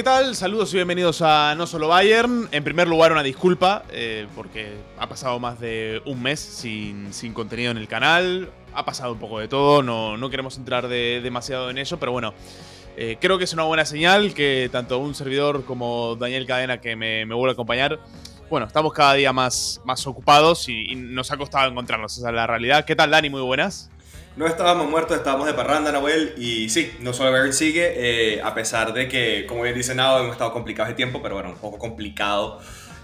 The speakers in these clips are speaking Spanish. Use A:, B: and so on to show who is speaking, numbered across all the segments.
A: ¿Qué tal? Saludos y bienvenidos a No Solo Bayern. En primer lugar, una disculpa, eh, porque ha pasado más de un mes sin, sin, contenido en el canal. Ha pasado un poco de todo, no, no queremos entrar de, demasiado en ello, pero bueno, eh, creo que es una buena señal que tanto un servidor como Daniel Cadena, que me, me vuelve a acompañar, bueno, estamos cada día más, más ocupados y, y nos ha costado encontrarnos. Esa es la realidad. ¿Qué tal, Dani? Muy buenas.
B: No estábamos muertos, estábamos de parranda, Nahuel, y sí, no solo Bayern sigue, eh, a pesar de que, como bien dice Nado, hemos estado complicados de tiempo, pero bueno, un poco complicado.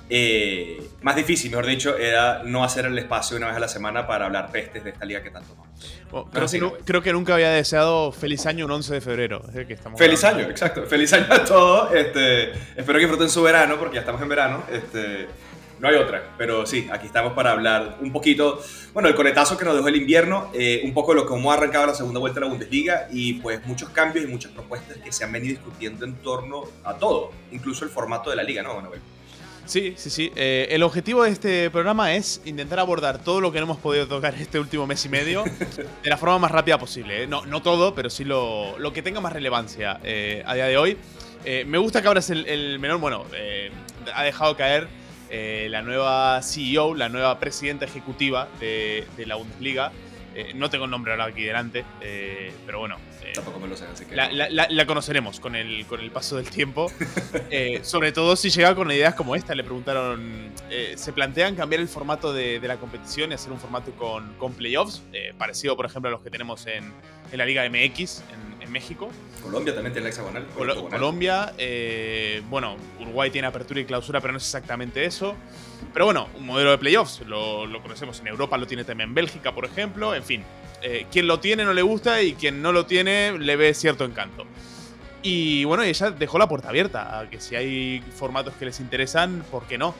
B: Eh, más difícil, mejor dicho, era no hacer el espacio una vez a la semana para hablar pestes de esta liga que tanto amamos.
A: Bueno, creo, sí, que, creo, que, nunca había deseado feliz año un 11 de febrero.
B: que estamos feliz hablando. año, exacto. Feliz año a todos. Este, espero que disfruten su verano, porque ya estamos en verano. Este, no hay otra, pero sí, aquí estamos para hablar un poquito, bueno, el conetazo que nos dejó el invierno, eh, un poco de lo cómo ha arrancado la segunda vuelta de la Bundesliga y pues muchos cambios y muchas propuestas que se han venido discutiendo en torno a todo, incluso el formato de la liga, ¿no, Manuel?
A: Sí, sí, sí. Eh, el objetivo de este programa es intentar abordar todo lo que no hemos podido tocar este último mes y medio de la forma más rápida posible. ¿eh? No, no todo, pero sí lo, lo que tenga más relevancia a día de hoy. Me gusta que ahora es el, el menor, bueno, ha dejado caer eh, la nueva CEO, la nueva presidenta ejecutiva de, de la Bundesliga. Eh, no tengo el nombre ahora aquí delante, eh, pero bueno.
B: Tampoco me lo sé, así que.
A: La, la, la, la, conoceremos con el, con el paso del tiempo. sobre todo si llega con ideas como esta. Le preguntaron. ¿Se plantean cambiar el formato de, de, la competición y hacer un formato con, con playoffs? parecido, por ejemplo, a los que tenemos en, en la Liga MX, en, en México.
B: Colombia también tiene la hexagonal.
A: Col Colombia, eh, bueno, Uruguay tiene apertura y clausura, pero no es exactamente eso. Pero bueno, un modelo de playoffs, lo, lo conocemos en Europa, lo tiene también Bélgica, por ejemplo. En fin, eh, quien lo tiene no le gusta y quien no lo tiene le ve cierto encanto. Y bueno, ella dejó la puerta abierta a que si hay formatos que les interesan, ¿por qué no?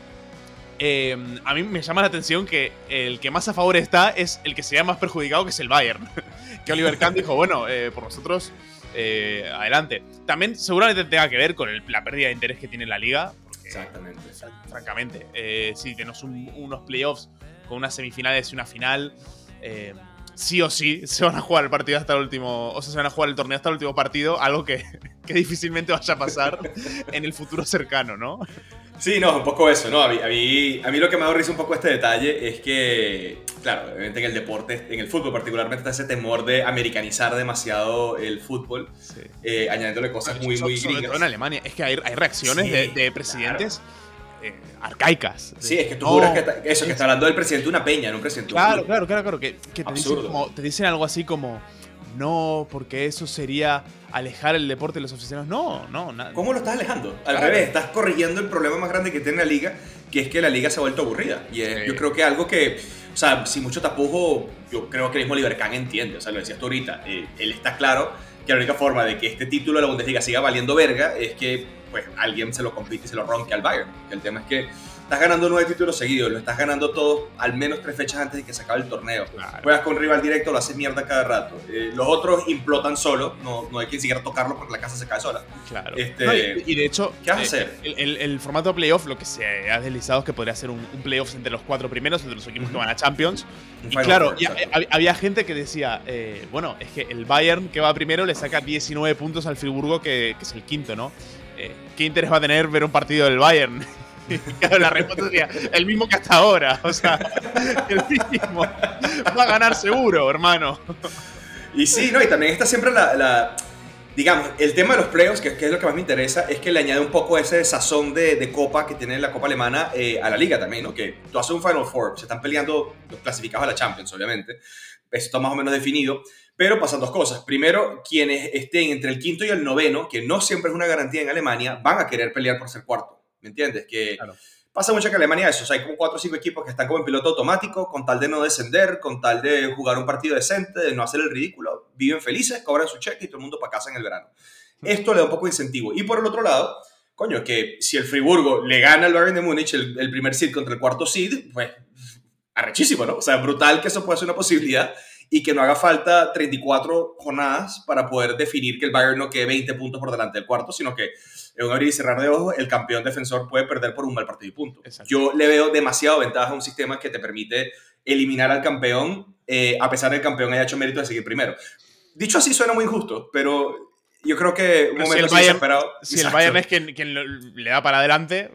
A: Eh, a mí me llama la atención que el que más a favor está es el que se más perjudicado, que es el Bayern. que Oliver Kahn dijo, bueno, eh, por nosotros, eh, adelante. También seguramente tenga que ver con el, la pérdida de interés que tiene la liga.
B: Porque, Exactamente.
A: Francamente, eh, si tenemos un, unos playoffs con unas semifinales y una final, sí o sí se van a jugar el partido hasta el último, o sea, se van a jugar el torneo hasta el último partido, algo que, que difícilmente vaya a pasar en el futuro cercano, ¿no?
B: Sí, no, un poco eso, ¿no? A mí, a mí, a mí lo que me risa un poco este detalle es que, claro, obviamente en el deporte, en el fútbol particularmente, está ese temor de americanizar demasiado el fútbol, sí. eh, añadiéndole cosas muy, muy
A: sobre
B: gringas.
A: todo en Alemania, es que hay, hay reacciones sí, de, de, presidentes... Claro. Eh, arcaicas. De,
B: sí, es que tú juras que está, eso, que está hablando del presidente de una peña, no un presidente
A: Claro, claro, claro, claro, que, que te, dicen como, te dicen algo así como, no, porque eso sería alejar el deporte de los aficionados. No, no, nada.
B: ¿Cómo lo estás alejando? Al claro. revés, estás corrigiendo el problema más grande que tiene la liga, que es que la liga se ha vuelto aburrida. Y es, sí. yo creo que algo que, o sea, sin mucho tapujo, yo creo que el mismo Libercán entiende, o sea, lo decías tú ahorita, eh, él está claro que la única forma de que este título de la Bundesliga siga valiendo verga es que pues alguien se lo compite y se lo ronque al Bayern. El tema es que estás ganando nueve títulos seguidos, lo estás ganando todos al menos tres fechas antes de que se acabe el torneo. Claro. Juegas con rival directo, lo haces mierda cada rato. Eh, los otros implotan solo, no, no hay quien siquiera tocarlo porque la casa se cae sola.
A: Claro. Este, no, y, y, de hecho,
B: ¿qué vas a hacer?
A: El, el, el, formato playoff, lo que se ha deslizado es que podría ser un, un playoff entre los cuatro primeros, entre los equipos uh -huh. que van a Champions. Un y claro, y había, había gente que decía, eh, bueno, es que el Bayern que va primero le saca 19 puntos al Friburgo, que, que es el quinto, ¿no? Eh, ¿Qué interés va a tener ver un partido del Bayern? la respuesta sería el mismo que hasta ahora. O sea, el mismo. Va a ganar seguro, hermano.
B: Y sí, no, y también está siempre la. digamos, el tema de los playoffs, que, que, es lo que más me interesa, es que le añade un poco ese sazón de, de copa que tiene la copa alemana eh, a la liga también, ¿no? Que tú haces un Final Four, se están peleando los clasificados a la Champions, obviamente. Eso está más o menos definido. Pero pasan dos cosas. Primero, quienes estén entre el quinto y el noveno, que no siempre es una garantía en Alemania, van a querer pelear por ser cuarto. ¿Me entiendes? Que claro. pasa mucho que Alemania eso. O sea, hay como cuatro o cinco equipos que están como en piloto automático, con tal de no descender, con tal de jugar un partido decente, de no hacer el ridículo. Viven felices, cobran su cheque y todo el mundo para casa en el verano. Esto le da un poco de incentivo. Y por el otro lado, coño, que si el Friburgo le gana al Bayern de Múnich el, el primer seed contra el cuarto seed, pues arrechísimo, ¿no? O sea, brutal que eso pueda ser una posibilidad y que no haga falta 34 jornadas para poder definir que el Bayern no quede 20 puntos por delante del cuarto, sino que en un abrir y cerrar de ojos el campeón defensor puede perder por un mal partido y punto. Exacto. Yo le veo demasiado ventaja a un sistema que te permite eliminar al campeón eh, a pesar de que el campeón haya hecho mérito de seguir primero. Dicho así suena muy injusto, pero yo creo que
A: un momento si el Bayern, Si el Bayern es quien, quien, le da para adelante,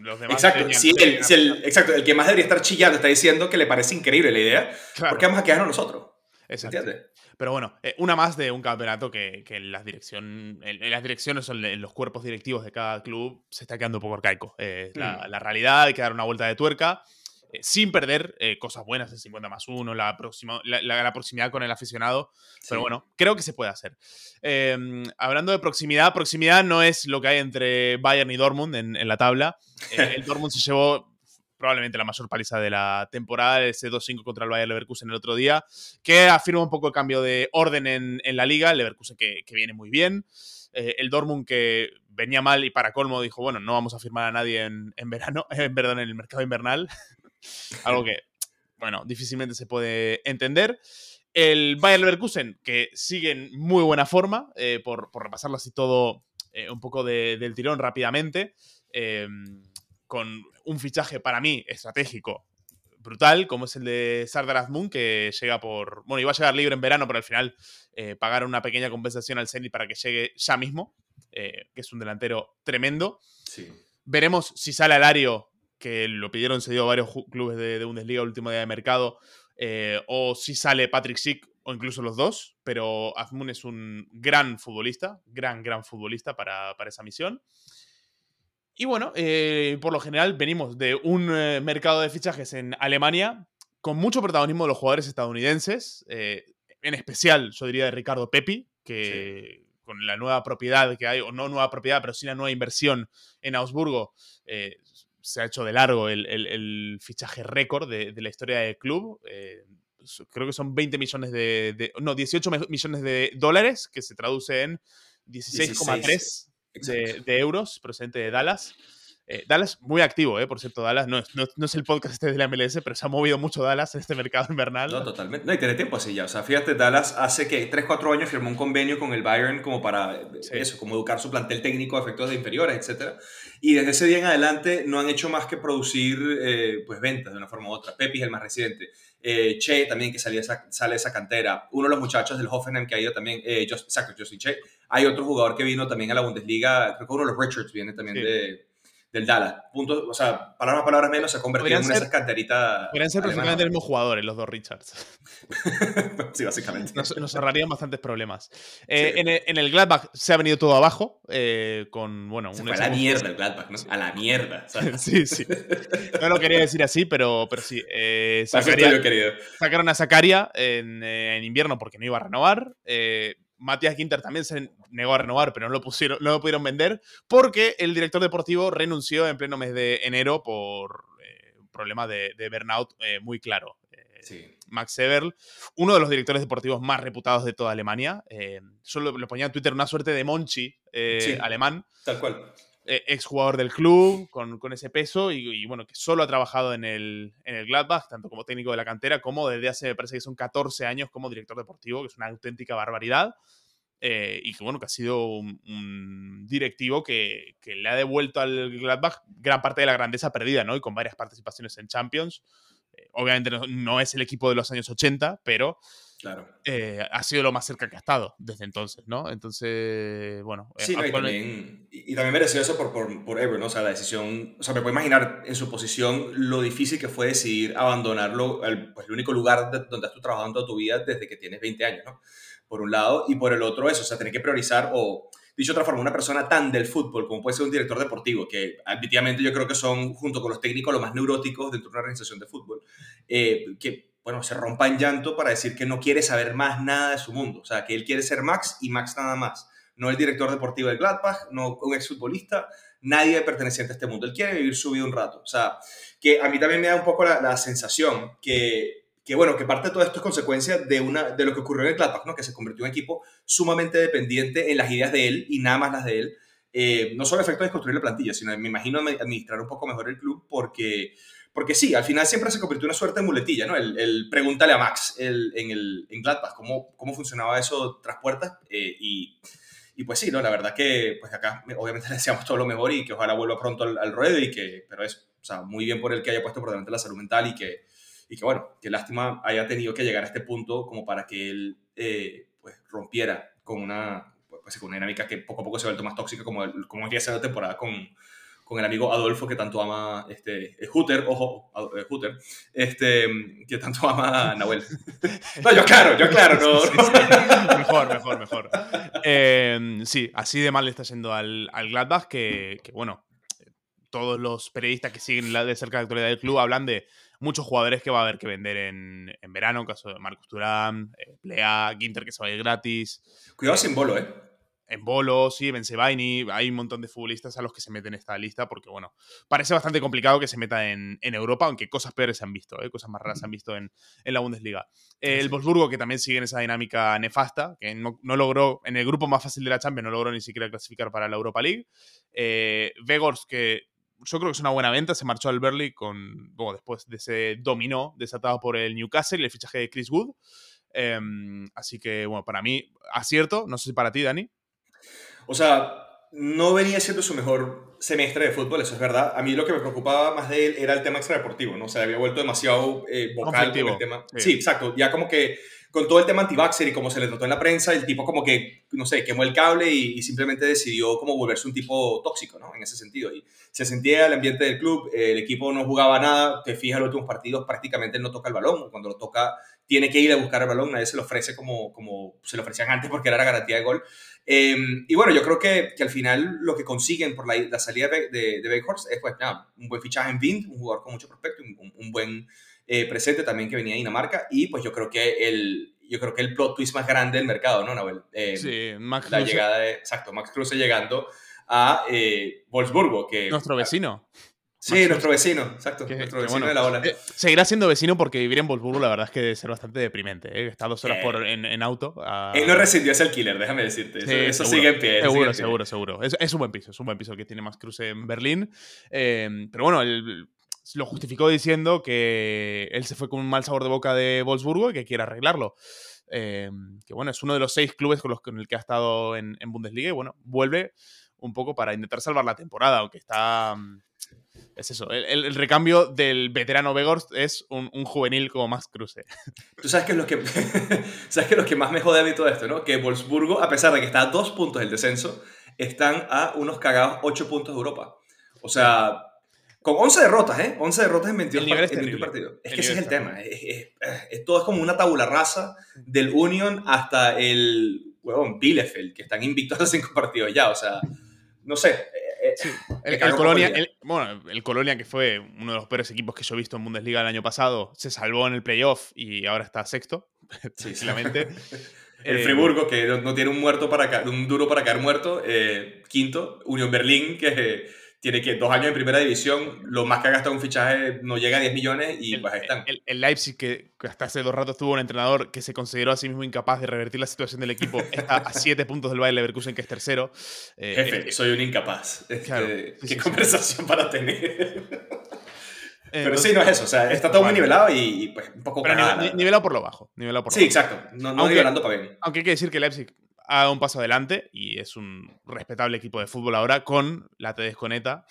A: los demás.
B: Exacto, si el, el, exacto, el que más debería estar chillando está diciendo que le parece increíble la idea, ¿por qué vamos a quedarnos nosotros? ¿Entiendes?
A: Pero bueno, eh, una más de un campeonato que, que en, las dirección, en, las direcciones o en los cuerpos directivos de cada club se está quedando un poco arcaico. Eh, la, mm. la, realidad, hay que dar una vuelta de tuerca. Eh, sin perder eh, cosas buenas, el 50 más 1, la, la, proximidad con el aficionado. Pero bueno, creo que se puede hacer. Em, hablando de proximidad, proximidad no es lo que hay entre Bayern y Dortmund en, la tabla. El Dortmund se llevó probablemente la mayor paliza de la temporada, ese 2-5 contra el Bayern Leverkusen el otro día, que afirma un poco el cambio de orden en, la liga, el Leverkusen que, viene muy bien, el Dortmund que venía mal y para colmo dijo, bueno, no vamos a firmar a nadie en, en verano, en, perdón, en el mercado invernal, algo que, bueno, difícilmente se puede entender. El Bayern Leverkusen, que sigue en muy buena forma, eh, por, repasarlo así todo eh, un poco del tirón rápidamente, em, con un fichaje para mí estratégico brutal, como es el de Sardar Azmoun, que llega por. Bueno, iba a llegar libre en verano, pero al final eh, pagaron una pequeña compensación al Zenit para que llegue ya mismo, que es un delantero tremendo. Veremos si sale Alario que lo pidieron se dio a varios clubes de, Bundesliga último día de mercado, eh, o si sale Patrick Schick o incluso los dos, pero Azmoun es un gran futbolista, gran, gran futbolista para, esa misión. Y bueno, eh, por lo general venimos de un eh, mercado de fichajes en Alemania con mucho protagonismo de los jugadores estadounidenses, en especial yo diría de Ricardo Pepi, que con la nueva propiedad que hay, o no nueva propiedad, pero sí la nueva inversión en Augsburgo, se ha hecho de largo el, fichaje récord de, la historia del club. Eh, creo que son 20 millones de, No, 18 millones de dólares, que se traduce en 16,3 de, de, euros procedente de Dallas. Eh, Dallas, muy activo, eh, por cierto, Dallas. No, no, es el podcast este de la MLS, pero se ha movido mucho Dallas en este mercado invernal.
B: No, totalmente. No, y tiene tiempo así ya. O sea, fíjate, Dallas hace que 3, 4 años firmó un convenio con el Bayern como para eso, como educar su plantel técnico a efectos de inferiores, etc. Y desde ese día en adelante no han hecho más que producir eh, pues ventas de una forma u otra. Pepi es el más reciente. che también que salía esa, sale esa cantera. Uno de los muchachos del Hoffenheim que ha ido también, Just, exacto, Justin Che. Hay otro jugador que vino también a la Bundesliga, creo que uno de los Richards viene también de del Dallas. Punto, o sea, palabras palabras menos, se ha convertido en una de esas canteritas.
A: Podrían ser prácticamente los mismos jugadores, los dos Richards.
B: sí, básicamente.
A: Nos, ahorrarían bastantes problemas. Eh, en, el, Gladbach se ha venido todo abajo, eh, con, bueno...
B: Se fue a la mierda el Gladbach, ¿no? A la mierda.
A: sí, sí. No lo quería decir así, pero, pero sí. Eh,
B: querido.
A: sacaron a Zakaria en, en, invierno porque no iba a renovar. Eh, Matías Quinter también se negó a renovar, pero no lo, pusieron, no lo pudieron vender porque el director deportivo renunció en pleno mes de enero por eh, un problema de, burnout eh, muy claro. Eh, Max Eberl, uno de los directores deportivos más reputados de toda Alemania. solo le ponía en Twitter una suerte de Monchi alemán.
B: Tal cual.
A: Eh, exjugador del club, con, ese peso, y, bueno, que solo ha trabajado en el, en el Gladbach, tanto como técnico de la cantera, como desde hace, me parece que son 14 años como director deportivo, que es una auténtica barbaridad. Eh, y que bueno, que ha sido un, directivo que, le ha devuelto al Gladbach gran parte de la grandeza perdida, ¿no? Y con varias participaciones en Champions. Eh, obviamente no, es el equipo de los años 80, pero
B: Claro.
A: Eh, ha sido lo más cerca que ha estado desde entonces, ¿no? Entonces, bueno.
B: Eh, sí, y, también, y, también mereció eso por, por, por Ever, ¿no? O sea, la decisión. O sea, me puedo imaginar en su posición lo difícil que fue decidir abandonarlo, el, pues, el único lugar donde has trabajando toda tu vida desde que tienes 20 años, ¿no? Por un lado, y por el otro, eso, o sea, tener que priorizar o. Dicho de otra forma, una persona tan del fútbol como puede ser un director deportivo, que efectivamente yo creo que son, junto con los técnicos, los más neuróticos dentro de una organización de fútbol, eh, que bueno, se rompa en llanto para decir que no quiere saber más nada de su mundo. O sea, que él quiere ser Max y Max nada más. No el director deportivo del Gladbach, no un exfutbolista, nadie perteneciente a este mundo. Él quiere vivir su vida un rato. O sea, que a mí también me da un poco la, sensación que, que, bueno, que parte de todo esto es consecuencia de, una, de lo que ocurrió en el Gladbach, ¿no? Que se convirtió en un equipo sumamente dependiente en las ideas de él y nada más las de él. Eh, no solo efecto de construir la plantilla, sino me imagino administrar un poco mejor el club porque porque sí, al final siempre se convirtió en una suerte de muletilla, ¿no? El, pregúntale a Max el, en, el, en Gladbach cómo, cómo funcionaba eso tras puertas. Eh, y, y, pues sí, ¿no? La verdad que pues acá obviamente le deseamos todo lo mejor y que ojalá vuelva pronto al, ruedo y que, pero es, o sea, muy bien por el que haya puesto por delante la salud mental y que, y que bueno, qué lástima haya tenido que llegar a este punto como para que él eh, pues rompiera con una, pues, con una dinámica que poco a poco se ha vuelto más tóxica, como, como que la temporada con, con el amigo Adolfo que tanto ama este Hooter, ojo, Hooter, este que tanto ama a Nahuel. No, yo claro, yo claro, no.
A: Mejor, mejor, mejor. Em, sí, así de mal le está yendo al, al Gladbach que, que, bueno, todos los periodistas que siguen de cerca la actualidad del club hablan de muchos jugadores que va a haber que vender en, en verano, en caso de Marcus Turán, eh, Plea, Ginter que se va a ir gratis.
B: Cuidado sin bolo, ¿eh?
A: En Bolo, sí, Benzebaini, hay un montón de futbolistas a los que se meten en esta lista porque, bueno, parece bastante complicado que se meta en, Europa, aunque cosas peores se han visto, ¿eh? cosas más raras se han visto en, la Bundesliga. el Wolfsburgo, que también sigue en esa dinámica nefasta, que no, logró, en el grupo más fácil de la Champions, no logró ni siquiera clasificar para la Europa League. Eh, Vegors, que yo creo que es una buena venta, se marchó al Berley con, bueno, después de ese dominó desatado por el Newcastle y el fichaje de Chris Wood. Em, así que, bueno, para mí, acierto, no sé si para ti, Dani.
B: O sea, no venía siendo su mejor semestre de fútbol, eso es verdad. A mí lo que me preocupaba más de él era el tema extradeportivo, ¿no? O sea, había vuelto demasiado eh, vocal con el tema. Sí. exacto. Ya como que con todo el tema anti y como se le trató en la prensa, el tipo como que, no sé, quemó el cable y, simplemente decidió como volverse un tipo tóxico, ¿no? En ese sentido. Y se sentía el ambiente del club, el equipo no jugaba nada, te fijas en los últimos partidos, prácticamente no toca el balón. Cuando lo toca, tiene que ir a buscar el balón, nadie se lo ofrece como, como se lo ofrecían antes porque era la garantía de gol. Em, y bueno, yo creo que, que, al final lo que consiguen por la, la salida de, de, de es pues, nada, un buen fichaje en Vint, un jugador con mucho prospecto, un, un buen eh, presente también que venía de Dinamarca. Y pues yo creo que el, yo creo que el plot twist más grande del mercado, ¿no, Nahuel?
A: Em, sí, Max
B: La llegada de, exacto, Max Kruse llegando a eh, Wolfsburgo. Que,
A: Nuestro vecino.
B: Sí, nuestro vecino, exacto. nuestro vecino de la ola. Eh,
A: seguirá siendo vecino porque vivir en Wolfsburgo la verdad es que debe ser bastante deprimente. ¿eh? Está dos horas por, eh, en, auto.
B: Él no residió, es el killer, déjame decirte. Eso, sigue en pie.
A: Seguro, seguro, seguro. Es, un buen piso, es un buen piso que tiene más cruce en Berlín. pero bueno, lo justificó diciendo que él se fue con un mal sabor de boca de Wolfsburgo y que quiere arreglarlo. que bueno, es uno de los seis clubes con los con el que ha estado en, en Bundesliga y bueno, vuelve un poco para intentar salvar la temporada, aunque está mm, es eso. El, recambio del veterano Vegorst es un, juvenil como más cruce.
B: Tú sabes que es lo que, sabes que lo que más me jode a mí todo esto, ¿no? Que Wolfsburgo, a pesar de que está a dos puntos del descenso, están a unos cagados ocho puntos de Europa. O sea, con 11 derrotas, ¿eh? 11 derrotas en 22, partidos. Es que ese es el tema. Es, todo es como una tabula rasa del Union hasta el, huevón, Bielefeld, que están invictos a cinco partidos ya. O sea, no sé
A: eh, el, Colonia, bueno, el Colonia, que fue uno de los peores equipos que yo he visto en Bundesliga el año pasado, se salvó en el playoff y ahora está sexto, tranquilamente.
B: el eh, Friburgo, que no, tiene un muerto para un duro para caer muerto, eh, quinto. Unión Berlín, que tiene que dos años en primera división, lo más que ha gastado un fichaje no llega a 10 millones y
A: el,
B: pues están.
A: El, Leipzig, que hasta hace dos ratos tuvo un entrenador que se consideró a sí mismo incapaz de revertir la situación del equipo, está a 7 puntos del Bayer Leverkusen, que es tercero.
B: Eh, Jefe, eh, soy un incapaz. Este, ¿Qué conversación para tener? Eh, pero sí, no es eso. O sea, está todo muy nivelado y, pues un poco
A: nivelado por lo bajo. Nivelado por
B: sí, exacto. No, no nivelando para bien.
A: Aunque hay que decir que Leipzig ha dado un paso adelante y es un respetable equipo de fútbol ahora con la Tedesconeta.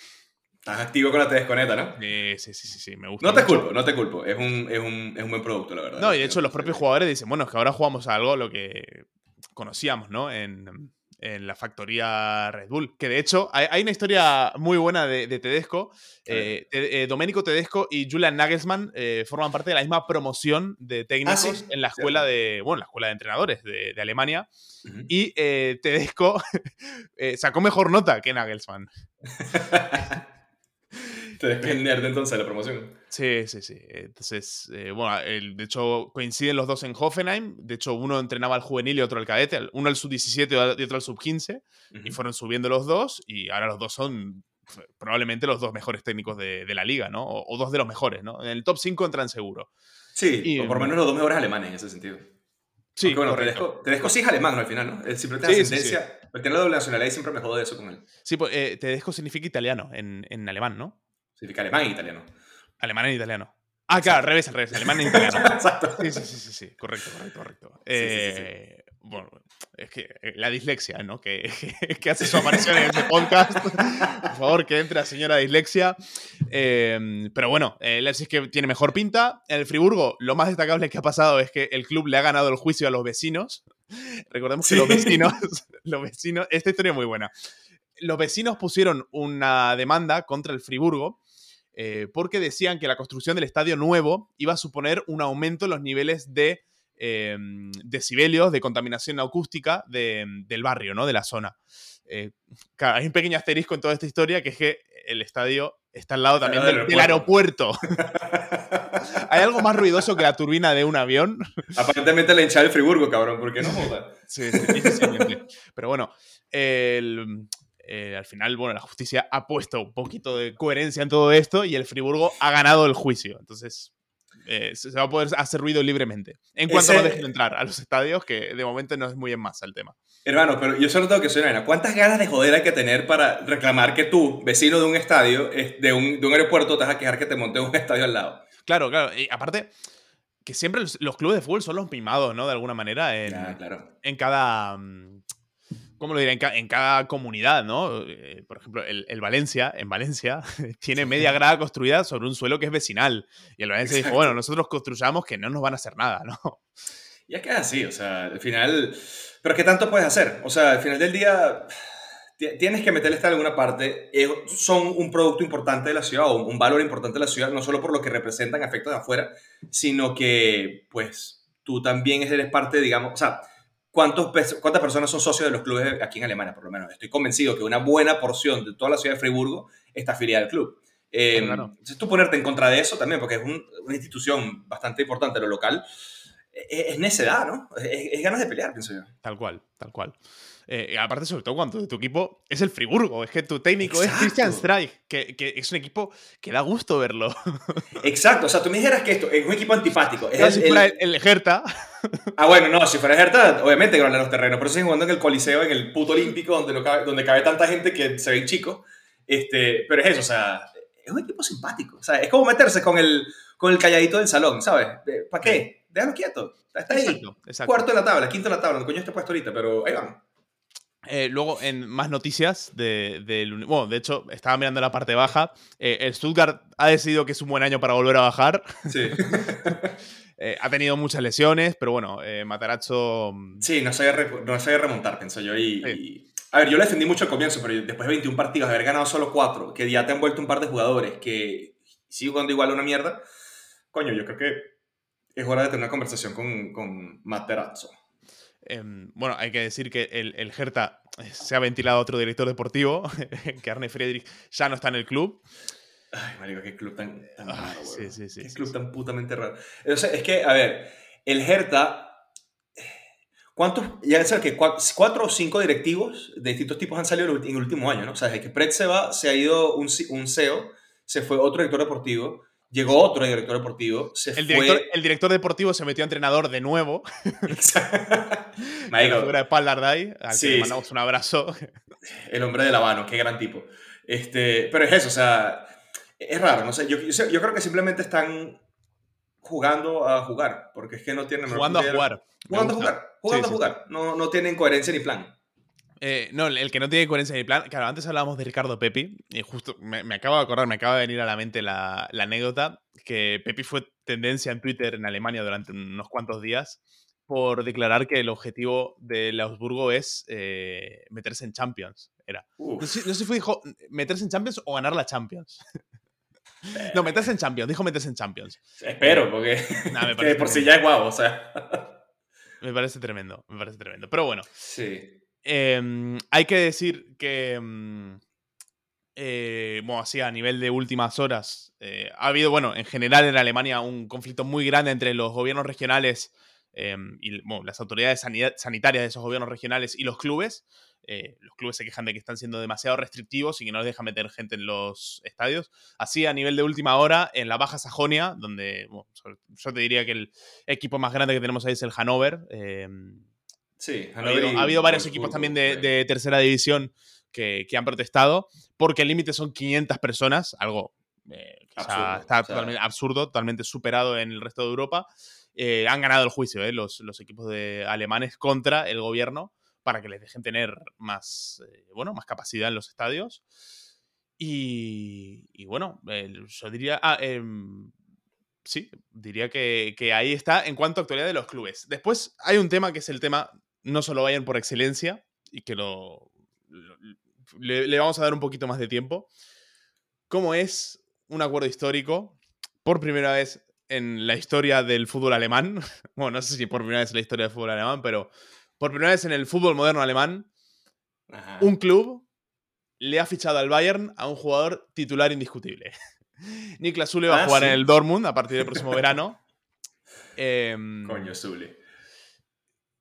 B: Estás activo con la Tedesconeta, ¿no?
A: sí, sí, sí, sí, me gusta.
B: No te culpo, no te culpo. Es un, es, un, es un buen producto, la verdad.
A: No, y de hecho los propios jugadores dicen, bueno, es que ahora jugamos a algo lo que conocíamos, ¿no? En, en la factoría Red Bull. Que de hecho, hay, una historia muy buena de, Tedesco. Eh, eh, Domenico Tedesco y Julian Nagelsmann eh, forman parte de la misma promoción de técnicos ah, en la escuela de. Bueno, la escuela de entrenadores de, Alemania. Y Tedesco sacó mejor nota que Nagelsmann.
B: Te de entonces la promoción.
A: Sí, sí, sí. Entonces, eh, bueno, de hecho coinciden los dos en Hoffenheim. De hecho, uno entrenaba al juvenil y otro al cadete. Uno al sub-17 y otro al sub-15. Y fueron subiendo los dos. Y ahora los dos son probablemente los dos mejores técnicos de, la liga, ¿no? O, dos de los mejores, ¿no? En el top 5 entran seguro.
B: Sí, o por lo menos los dos mejores alemanes en ese sentido. Sí, bueno, Tedesco, Tedesco, sí es alemán, ¿no? Al final, ¿no? Él siempre tiene ascendencia. Sí, tiene la doble nacionalidad y siempre me jodo de eso con él.
A: Sí, pues eh, Tedesco significa italiano en, en alemán, ¿no?
B: Significa alemán e italiano.
A: Alemán e italiano. Ah, claro, al revés, al revés. Alemán e italiano. Exacto. Sí, sí, sí, sí, Correcto, correcto, correcto. Eh, bueno, es que eh, la dislexia, ¿no? Que, que hace su aparición en este podcast. Por favor, que entre la señora dislexia. Em, pero bueno, el es que tiene mejor pinta. En el Friburgo, lo más destacable que ha pasado es que el club le ha ganado el juicio a los vecinos. Recordemos que los vecinos, los vecinos, esta historia es muy buena. Los vecinos pusieron una demanda contra el Friburgo eh, porque decían que la construcción del estadio nuevo iba a suponer un aumento en los niveles de em, decibelios, de contaminación acústica del barrio, ¿no? De la zona. Eh, hay un pequeño asterisco en toda esta historia que es que el estadio está al lado también del, aeropuerto. ¿Hay algo más ruidoso que la turbina de un avión?
B: Aparentemente la hinchada del Friburgo, cabrón, ¿por qué no
A: Sí, sí, Pero bueno, al final, bueno, la justicia ha puesto un poquito de coherencia en todo esto y el Friburgo ha ganado el juicio. Entonces, eh, se va a poder hacer ruido libremente. En cuanto no dejen entrar a los estadios, que de momento no es muy en masa el tema.
B: Hermano, pero yo solo tengo que decir, ¿cuántas ganas de joder hay que tener para reclamar que tú, vecino de un estadio, de un, de un aeropuerto, te vas a quejar que te monte un estadio al lado?
A: Claro, claro. Y aparte, que siempre los, clubes de fútbol son los mimados, ¿no? De alguna manera. En,
B: claro.
A: en cada. Mm, ¿Cómo lo diré? En, cada comunidad, ¿no? Eh, por ejemplo, el, Valencia, en Valencia, tiene media grada construida sobre un suelo que es vecinal. Y el Valencia dijo, bueno, nosotros construyamos que no nos van a hacer nada, ¿no?
B: Y es que es así, o sea, al final pero ¿qué tanto puedes hacer? O sea, al final del día tienes que meterle esta en alguna parte. Son un producto importante de la ciudad o un valor importante de la ciudad, no solo por lo que representan efectos de afuera, sino que, pues, tú también eres parte, digamos, o sea, ¿cuántos, ¿cuántas personas son socios de los clubes aquí en Alemania, por lo menos? Estoy convencido que una buena porción de toda la ciudad de Friburgo está afiliada al club. Eh, Entonces, tú ponerte en contra de eso también, porque es una institución bastante importante, lo local, es, necedad, ¿no? Es, ganas de pelear, pienso yo.
A: Tal cual, tal cual. Eh, aparte, sobre todo cuando tu equipo es el Friburgo, es que tu técnico es Christian Streich, que, que, es un equipo que da gusto verlo.
B: Exacto, o sea, tú me dijeras que esto es un equipo antipático. Es
A: el, si fuera el, Hertha.
B: Ah, bueno, no, si fuera el Hertha, obviamente que a los terrenos, pero siguen jugando en el Coliseo, en el puto olímpico, donde, cabe, donde cabe tanta gente que se ven chicos. Este, pero es eso, o sea, es un equipo simpático. O sea, es como meterse con el, con el calladito del salón, ¿sabes? ¿Para qué? déjalo quieto. Está ahí. Cuarto de la tabla, quinto de la tabla, no coño este puesto ahorita, pero ahí van.
A: Eh, luego, en más noticias del. De, bueno, de hecho, estaba mirando la parte baja. Eh, el Stuttgart ha decidido que es un buen año para volver a bajar.
B: Sí.
A: Eh, ha tenido muchas lesiones, pero bueno, Matarazzo.
B: Mm, sí, no sabía, no remontar, pienso yo. Y, A ver, yo le defendí mucho al comienzo, pero después de 21 partidos, haber ganado solo 4, que ya te han vuelto un par de jugadores que sigo jugando igual una mierda. Coño, yo creo que es hora de tener una conversación con, con Materazzo.
A: Em, bueno, hay que decir que el, el Hertha eh, se ha ventilado otro director deportivo, que Arne Friedrich ya no está en el club.
B: Ay, marico, qué club tan, tan raro,
A: Sí, sí, sí.
B: Qué club tan putamente raro. O sea, es que, a ver, el Hertha... ¿Cuántos, ya sabes que cuatro o cinco directivos de distintos tipos han salido en el último año, ¿no? O sea, desde que Pret se va, se ha ido un, un CEO, se fue otro director deportivo, Llegó otro director deportivo. Se
A: el, director, el director deportivo se metió a entrenador de nuevo. la figura de Paul Dardai, al que le mandamos un abrazo.
B: El hombre de la mano, qué gran tipo. Este, pero es eso, o sea, es raro, no sé. Yo, yo, creo que simplemente están jugando a jugar, porque es que no tienen.
A: Jugando a jugar.
B: Jugando a jugar. Jugando a jugar. No, no tienen coherencia ni plan.
A: Eh, no, el que no tiene coherencia ni plan. Claro, antes hablábamos de Ricardo Pepi, y justo me, acabo de acordar, me acaba de venir a la mente la, anécdota que Pepi fue tendencia en Twitter en Alemania durante unos cuantos días por declarar que el objetivo del Augsburgo es eh, meterse en Champions. Era. No sé, si fue dijo meterse en Champions o ganar la Champions. no, meterse en Champions, dijo meterse en Champions.
B: Espero, porque por si ya es guau, o sea.
A: me parece tremendo, me parece tremendo. Pero bueno.
B: Sí.
A: Em, hay que decir que, em, eh, bueno, así a nivel de últimas horas, eh, ha habido, bueno, en general en Alemania un conflicto muy grande entre los gobiernos regionales em, y las autoridades sanitarias de esos gobiernos regionales y los clubes. Eh, los clubes se quejan de que están siendo demasiado restrictivos y que no les dejan meter gente en los estadios. Así, a nivel de última hora, en la Baja Sajonia, donde yo te diría que el equipo más grande que tenemos ahí es el Hannover,
B: Sí,
A: ha habido, varios equipos también de, tercera división que, han protestado porque el límite son 500 personas, algo eh, que está totalmente absurdo, totalmente superado en el resto de Europa. Eh, han ganado el juicio eh, los, equipos de alemanes contra el gobierno para que les dejen tener más, bueno, más capacidad en los estadios. Y, bueno, yo diría... Ah, em, sí, diría que, que, ahí está en cuanto a actualidad de los clubes. Después hay un tema que es el tema no solo Bayern por excelencia, y que lo, le, vamos a dar un poquito más de tiempo, como es un acuerdo histórico, por primera vez en la historia del fútbol alemán, bueno, no sé si por primera vez en la historia del fútbol alemán, pero por primera vez en el fútbol moderno alemán, un club le ha fichado al Bayern a un jugador titular indiscutible. Niklas Zule va a ah, jugar en el Dortmund a partir del próximo verano.
B: Em, Coño, Zule.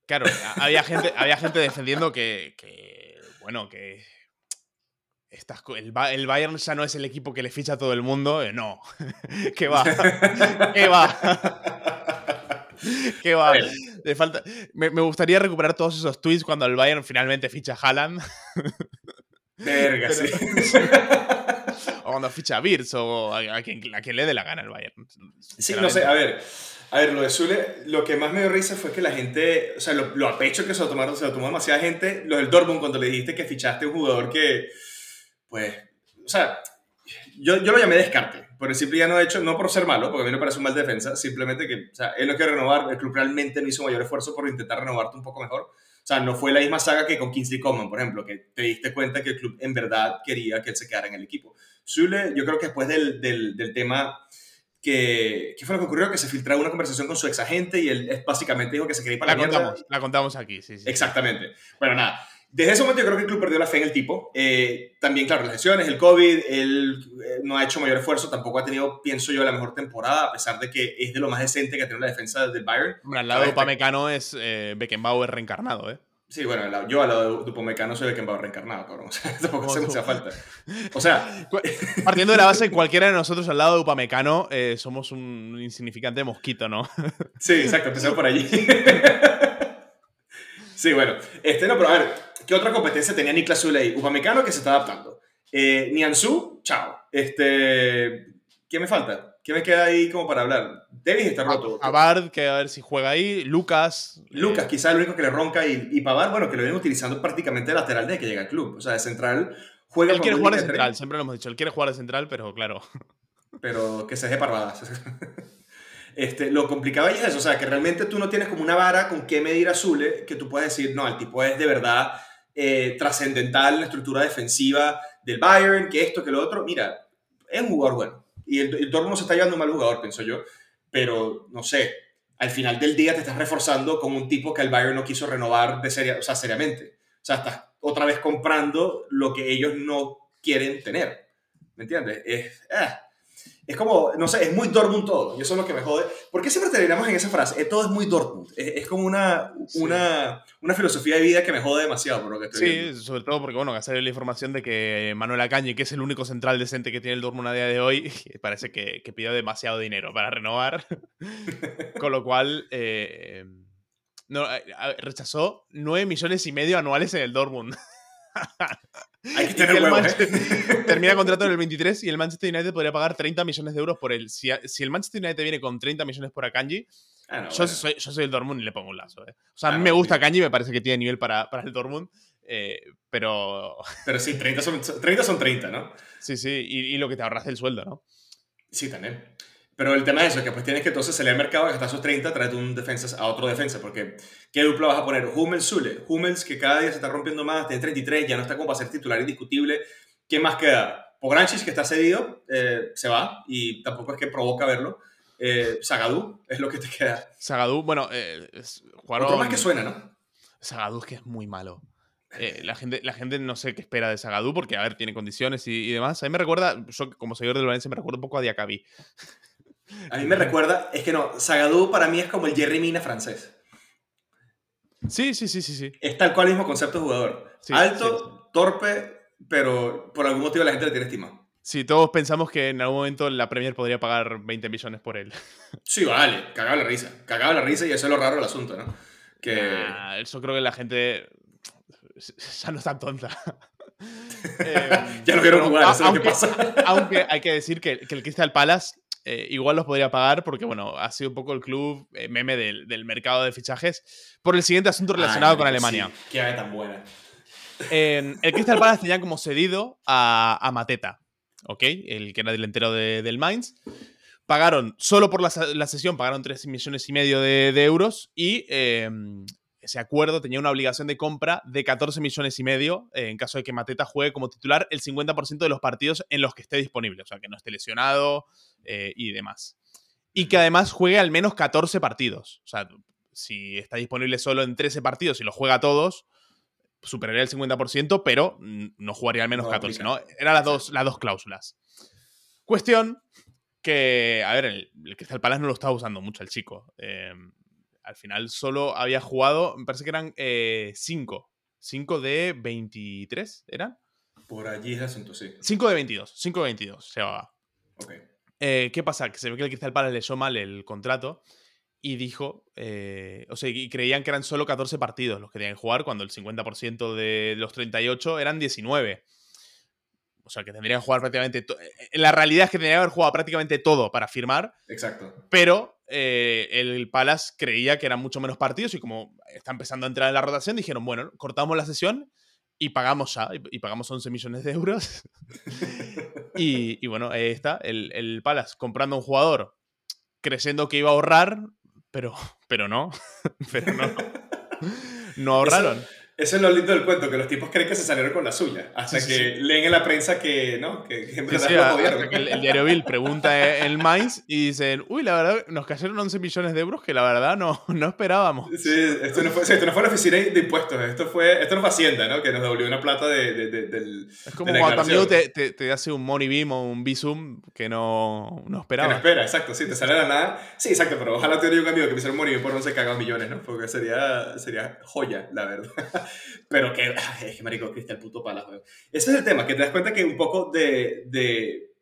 A: Claro, había gente, había gente defendiendo que, bueno, que el, el, Bayern ya no es el equipo que le ficha a todo el mundo. Eh, no, ¿Qué va, ¿Qué va. ¿Qué va. falta... me, gustaría recuperar todos esos tweets cuando el Bayern finalmente ficha a Haaland.
B: Verga, sí.
A: o cuando ficha a Birz o a, quien, le dé la gana el Bayern.
B: Sí, no sé, a ver. A ver, lo de Zule, lo que más me dio risa fue que la gente, o sea, lo, lo a pecho que se lo tomaron, se lo tomó demasiada gente. Lo del Dortmund, cuando le dijiste que fichaste un jugador que, pues, o sea, yo, yo lo llamé descarte, por el simple ya no he hecho, no por ser malo, porque a mí me parece un mal defensa, simplemente que, o sea, él no quiere renovar, el club realmente no hizo mayor esfuerzo por intentar renovarte un poco mejor. O sea, no fue la misma saga que con Kingsley Coman, por ejemplo, que te diste cuenta que el club en verdad quería que él se quedara en el equipo. Zule, yo creo que después del, del, del tema que, ¿qué fue lo que ocurrió? Que se filtraba una conversación con su ex agente y él básicamente dijo que se quería ir para
A: la, la contamos, La contamos aquí, sí, sí.
B: Exactamente. Bueno, nada. Desde ese momento yo creo que el club perdió la fe en el tipo. Eh, también, claro, las lesiones, el COVID, él eh, no ha hecho mayor esfuerzo, tampoco ha tenido, pienso yo, la mejor temporada, a pesar de que es de lo más decente que ha tenido la defensa del Bayern.
A: Bueno, al lado de Upamecano es eh, Beckenbauer reencarnado, ¿eh?
B: Sí, bueno, yo al lado de Upamecano soy Beckenbauer reencarnado, cabrón. O sea, tampoco hace mucha falta. O sea...
A: Partiendo de la base, cualquiera de nosotros al lado de Upamecano eh, somos un insignificante mosquito, ¿no?
B: sí, exacto, empezamos por allí. sí, bueno. Este, no, pero a ver, ¿qué otra competencia tenía Niklas Zuley? Upamecano que se está adaptando. Eh, Nianzú, chao. Este, ¿Qué me falta? ¿Qué me queda ahí como para hablar? Davis está roto.
A: Pavard, que a ver si juega ahí. Lucas.
B: Lucas, eh, quizá el único que le ronca. Y, y Pavard, bueno, que lo vienen utilizando prácticamente de lateral desde que llega al club. O sea, de central juega
A: Él quiere jugar de central, siempre lo hemos dicho. Él quiere jugar de central, pero claro.
B: Pero que se deje parvadas. Este, lo complicado ahí es eso, o sea, que realmente tú no tienes como una vara con qué medir a Zule, que tú puedes decir, no, el tipo es de verdad eh, trascendental en la estructura defensiva del Bayern, que esto, que lo otro. Mira, es un jugador bueno. Y el, el Dortmund se está llevando un mal jugador, pienso yo. Pero, no sé, al final del día te estás reforzando con un tipo que el Bayern no quiso renovar de seria, o sea, seriamente. O sea, estás otra vez comprando lo que ellos no quieren tener. ¿Me entiendes? Es, eh, es como, no sé, es muy Dortmund todo. Y eso es lo que me jode. ¿Por qué siempre terminamos en esa frase? Eh, todo es muy Dortmund. Es, como una, una, una, filosofía de vida que me jode demasiado por lo que estoy
A: Sí, sobre todo porque, bueno, que salido la información de que Manuel Acañi, que es el único central decente que tiene el Dortmund a día de hoy, parece que, que pidió demasiado dinero para renovar. Con lo cual, eh, no, rechazó 9 millones y medio anuales en el Dortmund.
B: Hay que tener huevos, ¿eh?
A: Termina contrato en el 23 y el Manchester United podría pagar 30 millones de euros por él. Si, si el Manchester United viene con 30 millones por Akanji, ah, yo, soy, yo soy el Dortmund y le pongo un lazo. ¿eh? O sea, a mí ah, me gusta Akanji, me parece que tiene nivel para, para el Dortmund, eh, pero...
B: Pero sí, 30 son, 30 son 30, ¿no?
A: Sí, sí, y, y lo que te ahorras el sueldo, ¿no?
B: Sí, también. Pero el tema es eso, que pues tienes que entonces salir al mercado, gastar esos 30, traerte un defensa a otro defensa, porque ¿qué dupla vas a poner? Hummels, Zule. Hummels que cada día se está rompiendo más, tiene 33, ya no está como para ser titular indiscutible. ¿Quién más queda? Pogranchis, que está cedido, eh, se va y tampoco es que provoca verlo. Eh, Sagadú es lo que te queda.
A: Sagadú, bueno, eh,
B: Otro más que suena, ¿no?
A: Sagadú es que es muy malo. Eh, la, gente, la gente no sé qué espera de Sagadú porque, a ver, tiene condiciones y, y, demás. A mí me recuerda, yo como seguidor del Valencia, me recuerda un poco a Diacabí.
B: A mí me recuerda, es que no, Sagadú para mí es como el Jerry Mina francés.
A: Sí, sí, sí, sí, sí.
B: Es tal cual el mismo concepto de jugador. Alto, torpe, pero por algún motivo la gente le tiene estima.
A: Sí, todos pensamos que en algún momento la Premier podría pagar 20 millones por él.
B: Sí, vale, cagaba la risa. Cagaba la risa y eso es lo raro del asunto, ¿no? Que...
A: eso creo que la gente ya no es tan tonta.
B: ya lo vieron jugar, eso es lo que pasa.
A: aunque hay que decir que, que el Crystal Palace eh, igual los podría pagar porque, bueno, ha sido un poco el club eh, meme del, mercado de fichajes por el siguiente asunto relacionado con Alemania.
B: qué tan buena.
A: el Crystal Palace tenía como cedido a, Mateta, ¿ok? El que era delantero de, del Mainz. Pagaron, solo por la, sesión, pagaron 3 millones y medio de, euros y eh, ese acuerdo tenía una obligación de compra de 14 millones y medio en caso de que Mateta juegue como titular el 50% de los partidos en los que esté disponible, o sea, que no esté lesionado y demás. Y que además juegue al menos 14 partidos. O sea, si está disponible solo en 13 partidos y lo juega todos, superaría el 50%, pero no jugaría al menos 14, ¿no? Eran las dos, las dos cláusulas. Cuestión que, a ver, el, el Crystal Palace no lo estaba usando mucho el chico. Em, al final solo había jugado, me parece que eran 5. Eh, 5 de 23, ¿eran?
B: Por allí es asunto, sí.
A: 5 de 22, 5 de 22 se va.
B: Ok.
A: Eh, ¿Qué pasa? Que se ve que el Crystal Palace le echó mal el contrato y dijo, eh, o sea, y creían que eran solo 14 partidos los que tenían que jugar, cuando el 50% de los 38 eran 19. O sea, que tendrían que jugar prácticamente. Eh, la realidad es que tendrían que haber jugado prácticamente todo para firmar.
B: Exacto.
A: Pero el Palace creía que eran mucho menos partidos y como está empezando a entrar en la rotación, dijeron, bueno, cortamos la sesión y pagamos ya, y, pagamos 11 millones de euros. y, bueno, ahí está, el, el Palace comprando un jugador creyendo que iba a ahorrar, pero, pero no, pero no. No ahorraron.
B: Eso es lo lindo del cuento, que los tipos creen que se salieron con la suya. Hasta que leen en la prensa que, ¿no? Que, en verdad
A: el, diario Bill pregunta en Mainz y dicen, uy, la verdad, nos cayeron 11 millones de euros que la verdad no, no esperábamos.
B: Sí, esto no, fue, esto no fue la oficina de impuestos, esto, fue, esto no fue Hacienda, ¿no? Que nos devolvió una plata de, de, del.
A: Es como cuando también te, te, te, hace un money beam o un bisum que no, no esperaba.
B: Que no espera, exacto, sí, te sale la nada. Sí, exacto, pero ojalá tuviera un amigo que me hiciera un money beam por no se cagan millones, ¿no? Porque sería, sería joya, la verdad. Pero que, es que marico, Cristal puto pala, Ese es el tema, que te das cuenta que un poco de, de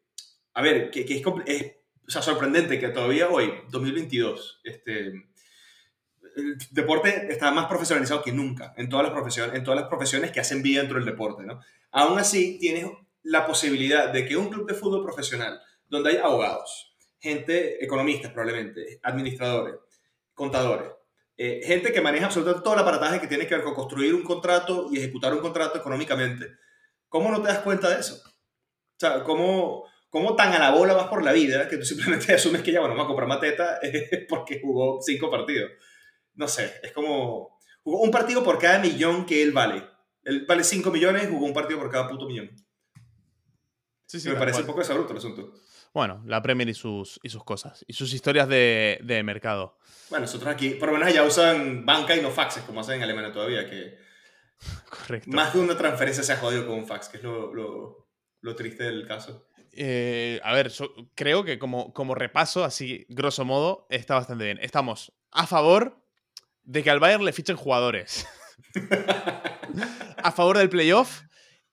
B: a ver, que, que es, es o sea, sorprendente que todavía hoy, 2022, este, el deporte está más profesionalizado que nunca en todas las profesiones, en todas las profesiones que hacen vida dentro del deporte, ¿no? Aún así, tienes la posibilidad de que un club de fútbol profesional, donde hay abogados, gente, economistas probablemente, administradores, contadores, eh, gente que maneja absolutamente todo el aparataje que tiene que ver con construir un contrato y ejecutar un contrato económicamente. ¿Cómo no te das cuenta de eso? O sea, ¿cómo, cómo tan a la bola vas por la vida que tú simplemente asumes que ya, bueno, vamos a comprar mateta porque jugó cinco partidos? No sé, es como... Jugó un partido por cada millón que él vale. Él vale 5 millones, jugó un partido por cada puto millón. Sí, sí, me parece un poco desabruto el asunto.
A: Bueno, la Premier y sus, y sus cosas. Y sus historias de, de mercado.
B: Bueno, nosotros aquí, por lo menos ya usan banca y no faxes, como hacen en Alemania todavía, que
A: Correcto.
B: más de una transferencia se ha jodido con un fax, que es lo, lo, lo triste del caso.
A: Eh, a ver, creo que como, como repaso, así grosso modo, está bastante bien. Estamos a favor de que al Bayern le fichen jugadores. a favor del playoff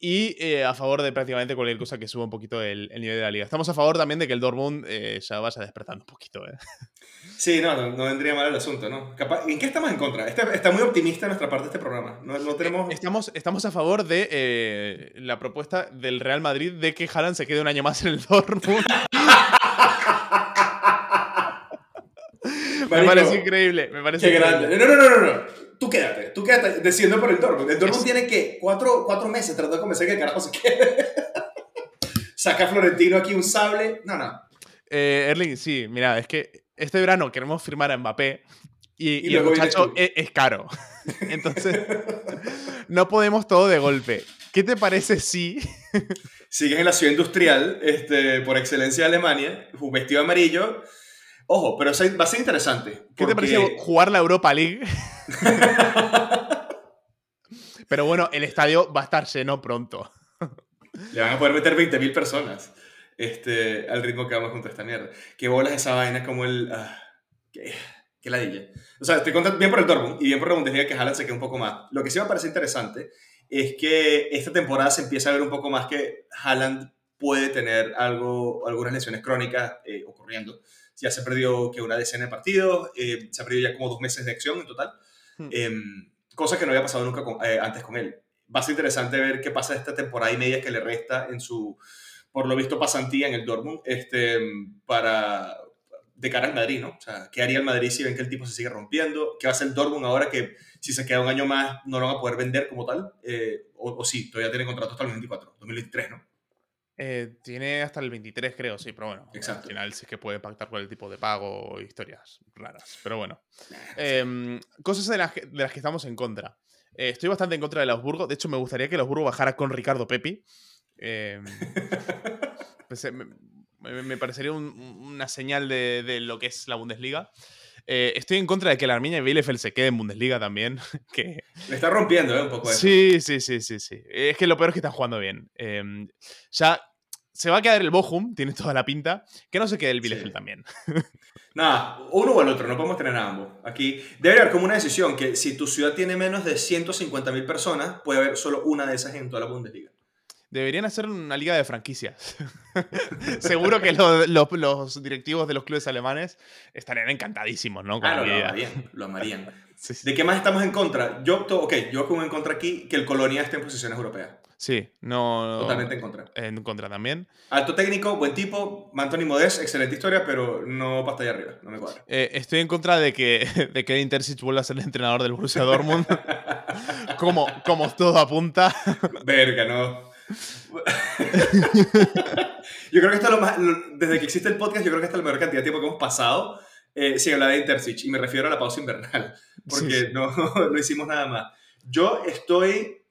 A: y eh, a favor de prácticamente cualquier cosa que suba un poquito el, nivel de la liga. Estamos a favor también de que el Dortmund eh, ya vaya despertando un poquito. ¿eh?
B: Sí, no, no, vendría mal el asunto, ¿no? ¿En qué estamos en contra? Está, está muy optimista nuestra parte de este programa. No, no tenemos...
A: Estamos, estamos a favor de la propuesta del Real Madrid de que Haaland se quede un año más en el Dortmund. Me parece increíble, me parece
B: Qué grande. No, no, no, no, no. Tú quédate, tú quédate desciendo por el Dortmund. El Dortmund tiene que cuatro, cuatro meses tratando de convencer que el carajo se quede. Saca Florentino aquí un sable. No, no.
A: Eh, Erling, sí, mira, es que este verano queremos firmar a Mbappé y, y, el muchacho es, es, caro. Entonces, no podemos todo de golpe. ¿Qué te parece si...
B: Sigues en la ciudad industrial, este, por excelencia de Alemania, vestido amarillo, Ojo, pero va a ser interesante.
A: ¿Qué te parece jugar la Europa League? pero bueno, el estadio va a estar lleno pronto.
B: Le van a poder meter 20.000 personas este, al ritmo que vamos junto a esta mierda. Qué bolas esa vaina como el... Ah, qué, qué ladilla. O sea, estoy contento bien por el Dortmund y bien por la Bundesliga que Haaland se quede un poco más. Lo que sí me parece interesante es que esta temporada se empieza a ver un poco más que Haaland puede tener algo, algunas lesiones crónicas eh, ocurriendo ya se perdió que una decena de partidos, eh, se ha perdido ya como dos meses de acción en total, hmm. em, cosa que no había pasado nunca eh, antes con él. Va a ser interesante ver qué pasa esta temporada y media que le resta en su, por lo visto, pasantía en el Dortmund, este, para, de cara al Madrid, ¿no? O sea, ¿qué haría el Madrid si ven que el tipo se sigue rompiendo? ¿Qué va a hacer el Dortmund ahora que si se queda un año más no lo van a poder vender como tal? Eh, o, o, sí, todavía tiene contrato hasta el 2024, 2023, ¿no?
A: Eh, tiene hasta el 23, creo, sí, pero bueno.
B: Exacto.
A: Al final sí que puede pactar con el tipo de pago o historias raras. Pero bueno. Em, cosas de las, que, de las que estamos en contra. Eh, estoy bastante en contra de los Burgos. De hecho, me gustaría que los Burgos bajara con Ricardo Pepi. Em, pues, me, me- parecería un- una señal de, de lo que es la Bundesliga. Eh, estoy en contra de que la Arminia y Bielefeld se quede en Bundesliga también. que,
B: Le está rompiendo, ¿eh? Un poco eso.
A: Sí, sí, sí, sí, sí. Es que lo peor es que están jugando bien. Eh, ya se va a quedar el Bochum, tiene toda la pinta. Que no se quede el Bielefeld
B: Sí.
A: también.
B: Nada, uno o el otro, no podemos tener a ambos. Aquí debe haber como una decisión que si tu ciudad tiene menos de 150.000 personas, puede haber solo una de esas en toda la Bundesliga.
A: Deberían hacer una liga de franquicias. Seguro que lo- lo- los directivos de los clubes alemanes estarían encantadísimos, ¿no? Con
B: Ah, no, lo amarían, lo amarían.
A: Sí, sí.
B: ¿De qué más estamos en contra? Yo, ok, yo como en contra aquí que el Colonia esté en posiciones europeas.
A: Sí, no.
B: Totalmente en contra.
A: En contra también.
B: Alto técnico, buen tipo, Anthony Modest, excelente historia, pero no para allá arriba, no me cuadra.
A: Eh, estoy en contra de que, de que Intercic vuelva a ser el entrenador del Borussia Dortmund. como, como todo apunta.
B: Verga, no. yo creo que esto es lo más. lo- desde que existe el podcast, yo creo que esta es la mayor cantidad de tiempo que hemos pasado eh, sin hablar de Interstitch. Y me refiero a la pausa invernal. Porque
A: Sí, sí.
B: No, no hicimos nada más. Yo estoy.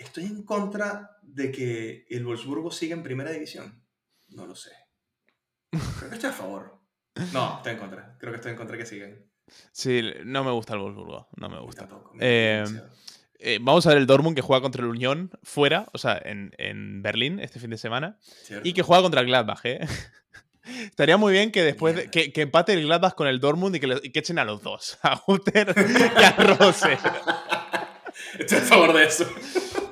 B: Estoy en contra de que el Wolfsburgo siga en primera división. No lo sé. Creo que estoy a favor. No, estoy en contra. Creo que estoy en contra que sigan.
A: Sí, no me gusta el Wolfsburgo. No me gusta.
B: tampoco. me
A: Eh. Eh, vamos a ver el Dortmund que juega contra el Unión fuera, o sea, en, en Berlín este fin de semana.
B: Cierto.
A: Y que juega contra el Gladbach, ¿eh? Estaría muy bien que después de- que, que empate el Gladbach con el Dortmund y que, le- y que echen a los dos, a Guter y a Rose.
B: Estoy a favor de eso.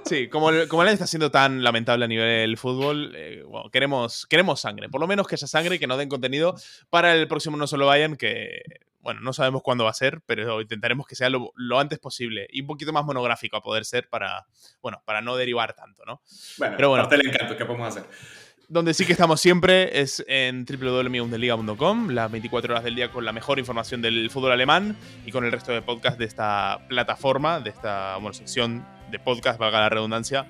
A: Sí, como, el- como el año está siendo tan lamentable a nivel del fútbol, eh, bueno, queremos, queremos sangre. Por lo menos que haya sangre y que nos den contenido para el próximo No Solo Vayan, que, bueno, no sabemos cuándo va a ser, pero intentaremos que sea lo, lo antes posible y un poquito más monográfico a poder ser para, bueno, para no derivar tanto, ¿no?
B: Bueno,
A: Pero bueno.
B: parte del encanto. ¿Qué podemos hacer?
A: Donde sí que estamos siempre es en www.bundesliga.com, las 24 horas del día con la mejor información del fútbol alemán y con el resto de podcast de esta plataforma, de esta bueno, sección de podcast, valga la redundancia,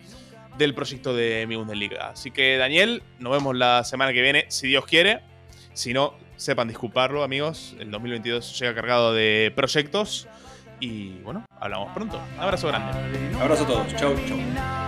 A: del proyecto de mi Bundesliga. Así que, Daniel, nos vemos la semana que viene, si Dios quiere. Si no, sepan disculparlo, amigos. El 2022 llega cargado de proyectos. Y bueno, hablamos pronto. Un abrazo grande.
B: Abrazo a todos. Chau, chau.